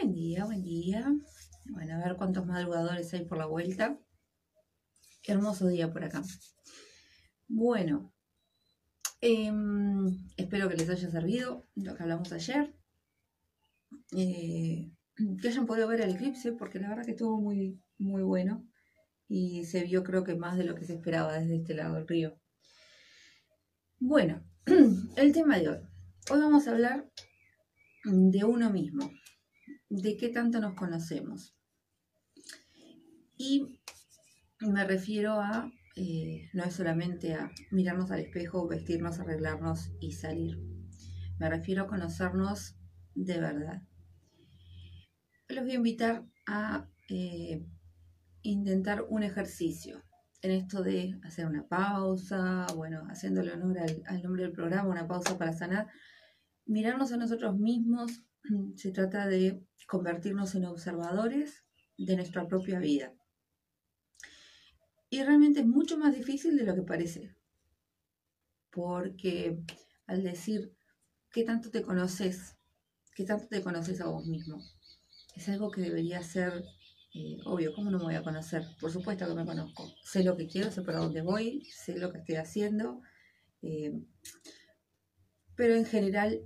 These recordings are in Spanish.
Buen día, buen día. Bueno, a ver cuántos madrugadores hay por la vuelta. Hermoso día por acá. Bueno, em, espero que les haya servido lo que hablamos ayer. Eh, que hayan podido ver el eclipse, porque la verdad que estuvo muy, muy bueno. Y se vio creo que más de lo que se esperaba desde este lado del río. Bueno, el tema de hoy. Hoy vamos a hablar de uno mismo, de qué tanto nos conocemos. Y me refiero a, eh, no es solamente a mirarnos al espejo, vestirnos, arreglarnos y salir. Me refiero a conocernos de verdad. Los voy a invitar a eh, intentar un ejercicio en esto de hacer una pausa, bueno, haciéndole honor al, nombre del programa, una pausa para sanar, mirarnos a nosotros mismos, se trata de convertirnos en observadores de nuestra propia vida. Y realmente es mucho más difícil de lo que parece, porque al decir qué tanto te conoces, qué tanto te conoces a vos mismo, es algo que debería ser eh, obvio, ¿cómo no me voy a conocer? Por supuesto que me conozco. Sé lo que quiero, sé para dónde voy, sé lo que estoy haciendo. Eh, pero en general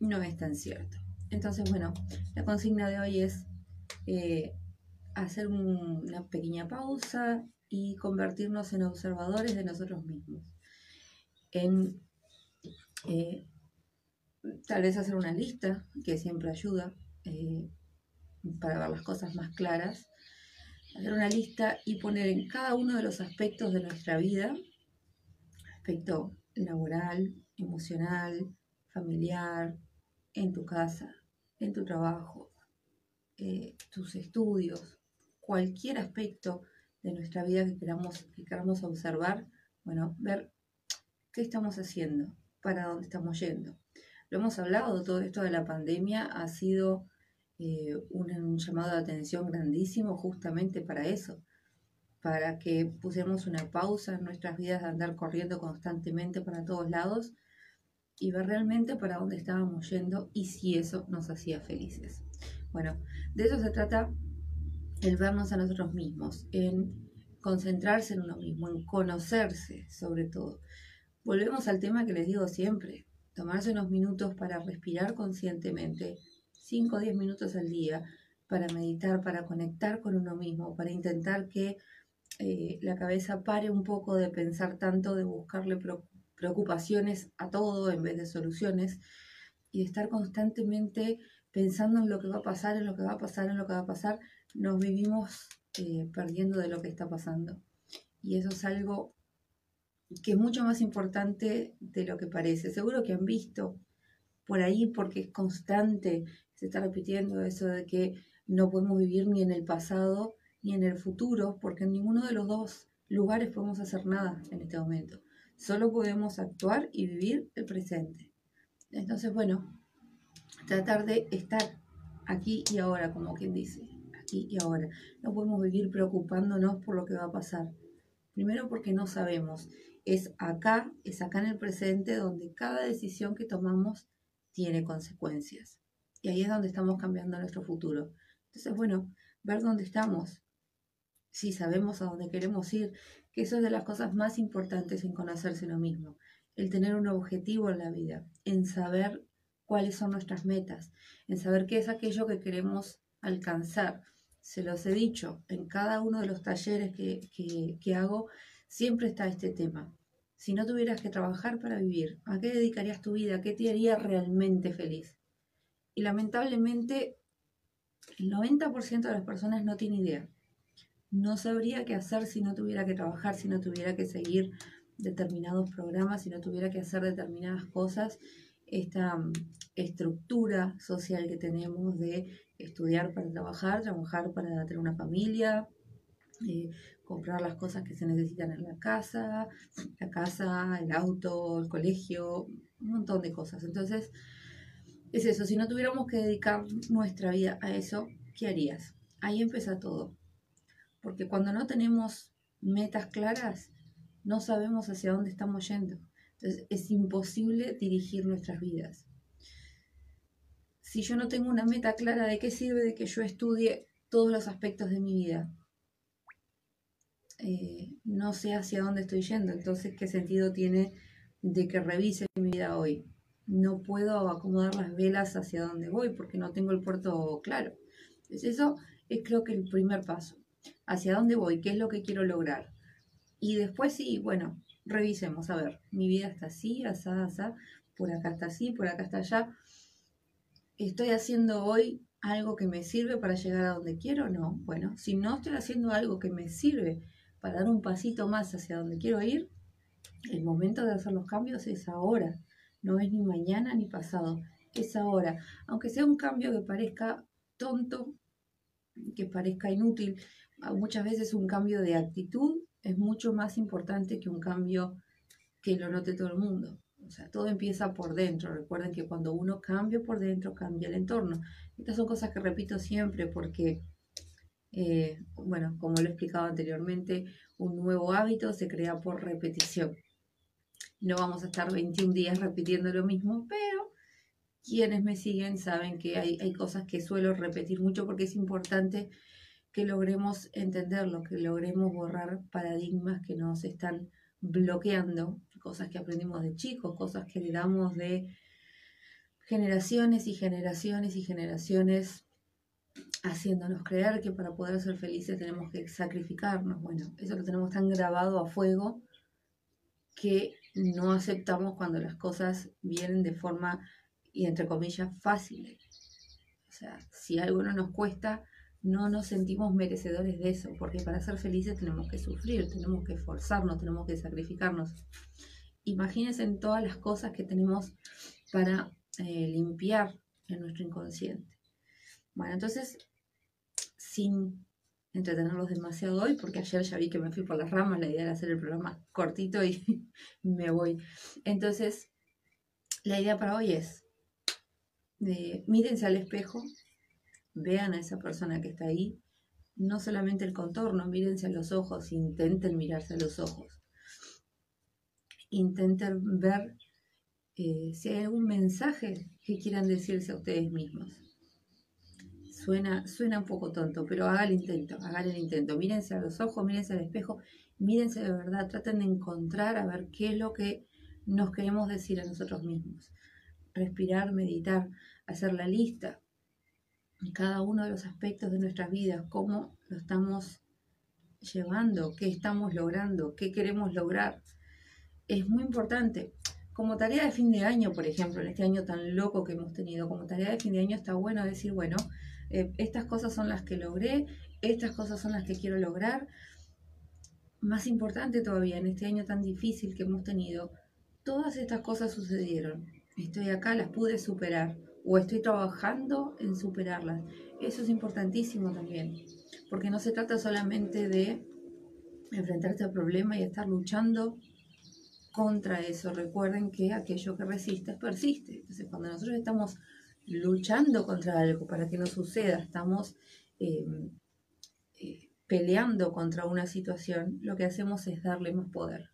no es tan cierto. Entonces, bueno, la consigna de hoy es eh, hacer una pequeña pausa y convertirnos en observadores de nosotros mismos. En tal vez hacer una lista, que siempre ayuda para ver las cosas más claras, hacer una lista y poner en cada uno de los aspectos de nuestra vida, aspecto laboral, emocional, familiar, en tu casa, en tu trabajo, eh, tus estudios, cualquier aspecto de nuestra vida que queramos, que queramos observar, bueno, ver qué estamos haciendo, para dónde estamos yendo. Lo hemos hablado, todo esto de la pandemia ha sido eh, un, llamado de atención grandísimo justamente para eso, para que pusiéramos una pausa en nuestras vidas de andar corriendo constantemente para todos lados y ver realmente para dónde estábamos yendo y si eso nos hacía felices. Bueno, de eso se trata el vernos a nosotros mismos, en concentrarse en uno mismo, en conocerse sobre todo. Volvemos al tema que les digo siempre, tomarse unos minutos para respirar conscientemente, 5 o 10 minutos al día para meditar, para conectar con uno mismo, para intentar que eh, la cabeza pare un poco de pensar tanto, de buscarle preocupaciones a todo en vez de soluciones y estar constantemente pensando en lo que va a pasar, en lo que va a pasar, en lo que va a pasar, nos vivimos eh, perdiendo de lo que está pasando. Y eso es algo que es mucho más importante de lo que parece. Seguro que han visto por ahí porque es constante se está repitiendo eso de que no podemos vivir ni en el pasado ni en el futuro, porque en ninguno de los dos lugares podemos hacer nada en este momento. Solo podemos actuar y vivir el presente. Entonces, bueno, tratar de estar aquí y ahora, como quien dice, aquí y ahora. No podemos vivir preocupándonos por lo que va a pasar. Primero porque no sabemos. Es acá, es acá en el presente donde cada decisión que tomamos tiene consecuencias. Y ahí es donde estamos cambiando nuestro futuro. Entonces, bueno, ver dónde estamos, si sabemos a dónde queremos ir, que eso es de las cosas más importantes en conocerse uno mismo, el tener un objetivo en la vida, en saber cuáles son nuestras metas, en saber qué es aquello que queremos alcanzar. Se los he dicho, en cada uno de los talleres que, que, que hago, siempre está este tema. Si no tuvieras que trabajar para vivir, ¿a qué dedicarías tu vida? ¿Qué te haría realmente feliz? Y lamentablemente el 90% de las personas no tiene idea. No sabría qué hacer si no tuviera que trabajar, si no tuviera que seguir determinados programas, si no tuviera que hacer determinadas cosas. Esta mm, estructura social que tenemos de estudiar para trabajar, trabajar para tener una familia, eh, comprar las cosas que se necesitan en la casa, la casa, el auto, el colegio, un montón de cosas. Entonces, es eso, si no tuviéramos que dedicar nuestra vida a eso, ¿qué harías? Ahí empieza todo. Porque cuando no tenemos metas claras, no sabemos hacia dónde estamos yendo. Entonces es imposible dirigir nuestras vidas. si yo no tengo una meta clara de qué sirve de que yo estudie todos los aspectos de mi vida. Eh, no sé hacia dónde estoy yendo, entonces qué sentido tiene de que revise mi vida hoy. No puedo acomodar las velas hacia dónde voy porque no tengo el puerto claro. Entonces eso es creo que el primer paso. Hacia dónde voy, qué es lo que quiero lograr. Y después sí, bueno, revisemos, a ver, mi vida está así, asá, asá, por acá está así, por acá está allá. ¿Estoy haciendo hoy algo que me sirve para llegar a donde quiero? No. Bueno, si no estoy haciendo algo que me sirve para dar un pasito más hacia donde quiero ir, el momento de hacer los cambios es ahora. No es ni mañana ni pasado, es ahora. Aunque sea un cambio que parezca tonto, que parezca inútil, muchas veces un cambio de actitud es mucho más importante que un cambio que lo note todo el mundo. O sea, todo empieza por dentro. Recuerden que cuando uno cambia por dentro, cambia el entorno. Estas son cosas que repito siempre porque, eh, bueno, como lo he explicado anteriormente, un nuevo hábito se crea por repetición. No vamos a estar 21 días repitiendo lo mismo, pero quienes me siguen saben que hay, hay cosas que suelo repetir mucho porque es importante que logremos entenderlo, que logremos borrar paradigmas que nos están bloqueando, cosas que aprendimos de chicos, cosas que heredamos de generaciones y generaciones y generaciones haciéndonos creer que para poder ser felices tenemos que sacrificarnos. Bueno, eso lo tenemos tan grabado a fuego que no aceptamos cuando las cosas vienen de forma, y entre comillas, fácil. O sea, si algo no nos cuesta, no nos sentimos merecedores de eso, porque para ser felices tenemos que sufrir, tenemos que esforzarnos, tenemos que sacrificarnos. Imagínense en todas las cosas que tenemos para eh, limpiar en nuestro inconsciente. Bueno, entonces, sin entretenerlos demasiado hoy, porque ayer ya vi que me fui por las ramas, la idea era hacer el programa cortito y me voy. Entonces, la idea para hoy es, eh, mírense al espejo, vean a esa persona que está ahí, no solamente el contorno, mírense a los ojos, intenten mirarse a los ojos. Intenten ver eh, si hay algún mensaje que quieran decirse a ustedes mismos. Suena, suena un poco tonto, pero hagan el intento, hagan el intento. Mírense a los ojos, mírense al espejo, mírense de verdad, traten de encontrar a ver qué es lo que nos queremos decir a nosotros mismos. Respirar, meditar, hacer la lista, cada uno de los aspectos de nuestras vidas, cómo lo estamos llevando, qué estamos logrando, qué queremos lograr. Es muy importante. Como tarea de fin de año, por ejemplo, en este año tan loco que hemos tenido, como tarea de fin de año está bueno decir, bueno, eh, estas cosas son las que logré, estas cosas son las que quiero lograr. Más importante todavía, en este año tan difícil que hemos tenido, todas estas cosas sucedieron. Estoy acá, las pude superar o estoy trabajando en superarlas. Eso es importantísimo también, porque no se trata solamente de enfrentarse al problema y estar luchando contra eso. Recuerden que aquello que resiste persiste. Entonces, cuando nosotros estamos luchando contra algo para que no suceda, estamos em, eh, peleando contra una situación, lo que hacemos es darle más poder.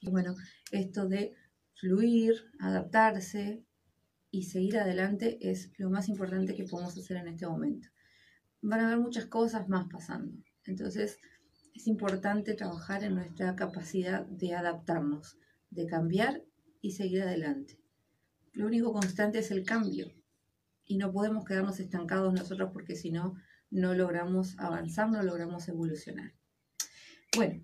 Y bueno, esto de fluir, adaptarse, y seguir adelante es lo más importante que podemos hacer en este momento. Van a haber muchas cosas más pasando. Entonces, es importante trabajar en nuestra capacidad de adaptarnos, de cambiar y seguir adelante. Lo único constante es el cambio y no podemos quedarnos estancados nosotros porque si no, no logramos avanzar, no logramos evolucionar. Bueno,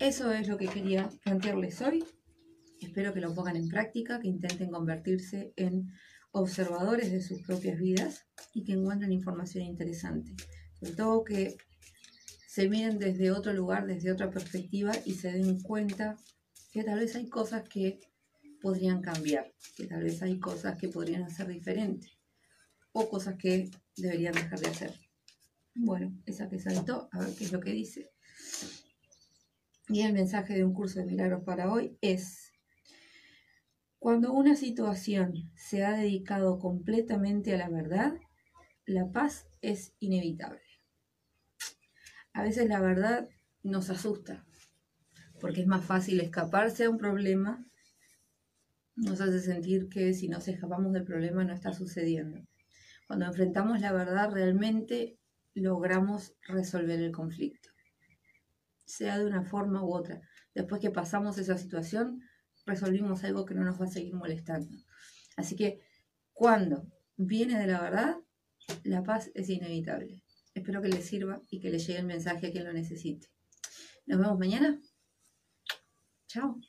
eso es lo que quería plantearles hoy. Espero que lo pongan en práctica, que intenten convertirse en observadores de sus propias vidas y que encuentren información interesante. Sobre todo que se miren desde otro lugar, desde otra perspectiva y se den cuenta que tal vez hay cosas que podrían cambiar, que tal vez hay cosas que podrían hacer diferente o cosas que deberían dejar de hacer. Bueno, esa que saltó, a ver qué es lo que dice. Y el mensaje de un curso de milagros para hoy es cuando una situación se ha dedicado completamente a la verdad, la paz es inevitable. A veces la verdad nos asusta, porque es más fácil escaparse a un problema nos hace sentir que si nos escapamos del problema no está sucediendo. Cuando enfrentamos la verdad realmente logramos resolver el conflicto, sea de una forma u otra. Después que pasamos esa situación, resolvimos algo que no nos va a seguir molestando. Así que cuando viene de la verdad, la paz es inevitable. Espero que les sirva y que le llegue el mensaje a quien lo necesite. Nos vemos mañana. Chao.